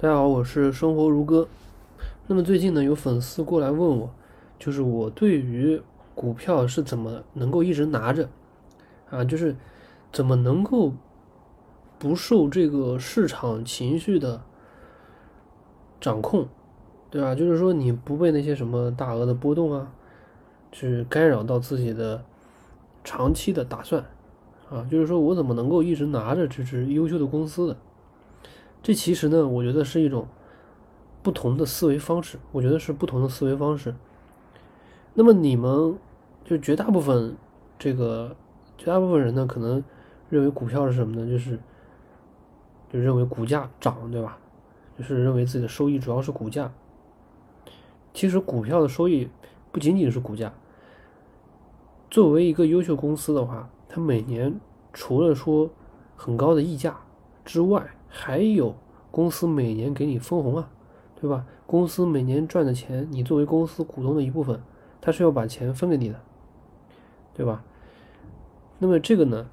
大家好，我是生活如歌。那么最近呢，有粉丝过来问我，就是我对于股票是怎么能够一直拿着啊，就是怎么能够不受这个市场情绪的掌控，对吧？就是说你不被那些什么大额的波动啊，去干扰到自己的长期的打算啊，就是说我怎么能够一直拿着这只优秀的公司的？这其实呢，我觉得是一种。不同的思维方式，我觉得是不同的思维方式。那么你们就绝大部分这个绝大部分人呢，可能认为股票是什么呢？就是就认为股价涨，对吧？就是认为自己的收益主要是股价。其实股票的收益不仅仅是股价。作为一个优秀公司的话，它每年除了说很高的溢价之外，还有公司每年给你分红啊。对吧？公司每年赚的钱，你作为公司股东的一部分，他是要把钱分给你的，对吧？那么这个呢，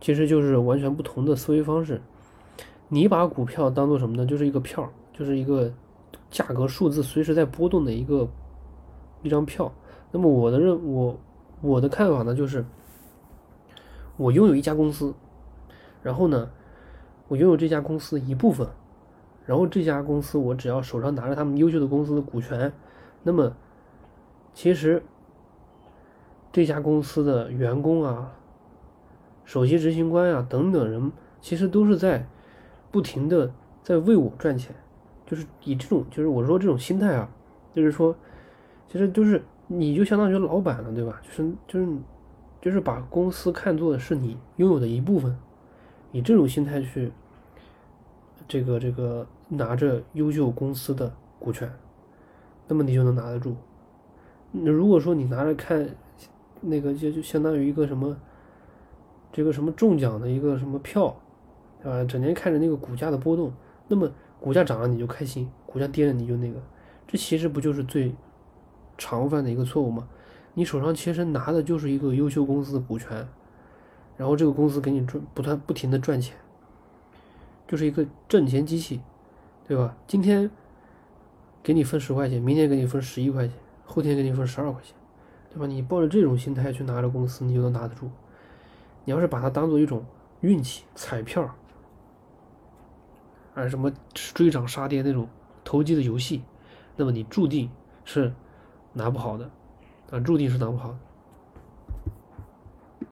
其实就是完全不同的思维方式。你把股票当做什么呢？就是一个票，就是一个价格数字随时在波动的一个一张票。那么我的认我我的看法呢，就是我拥有一家公司，然后呢，我拥有这家公司一部分。然后这家公司，我只要手上拿着他们优秀的公司的股权，那么其实这家公司的员工啊、首席执行官啊等等人，其实都是在不停的在为我赚钱，就是以这种，就是我说这种心态啊，就是说，其实就是你就相当于老板了，对吧？就是就是就是把公司看作的是你拥有的一部分，以这种心态去。这个这个拿着优秀公司的股权，那么你就能拿得住。那如果说你拿着看，那个就就相当于一个什么，这个什么中奖的一个什么票，啊，整天看着那个股价的波动，那么股价涨了你就开心，股价跌了你就那个，这其实不就是最常犯的一个错误吗？你手上其实拿的就是一个优秀公司的股权，然后这个公司给你赚不断不停的赚钱。就是一个挣钱机器，对吧？今天给你分十块钱，明天给你分十一块钱，后天给你分十二块钱，对吧？你抱着这种心态去拿着公司，你就能拿得住。你要是把它当做一种运气彩票，啊，什么追涨杀跌那种投机的游戏，那么你注定是拿不好的，啊，注定是拿不好的。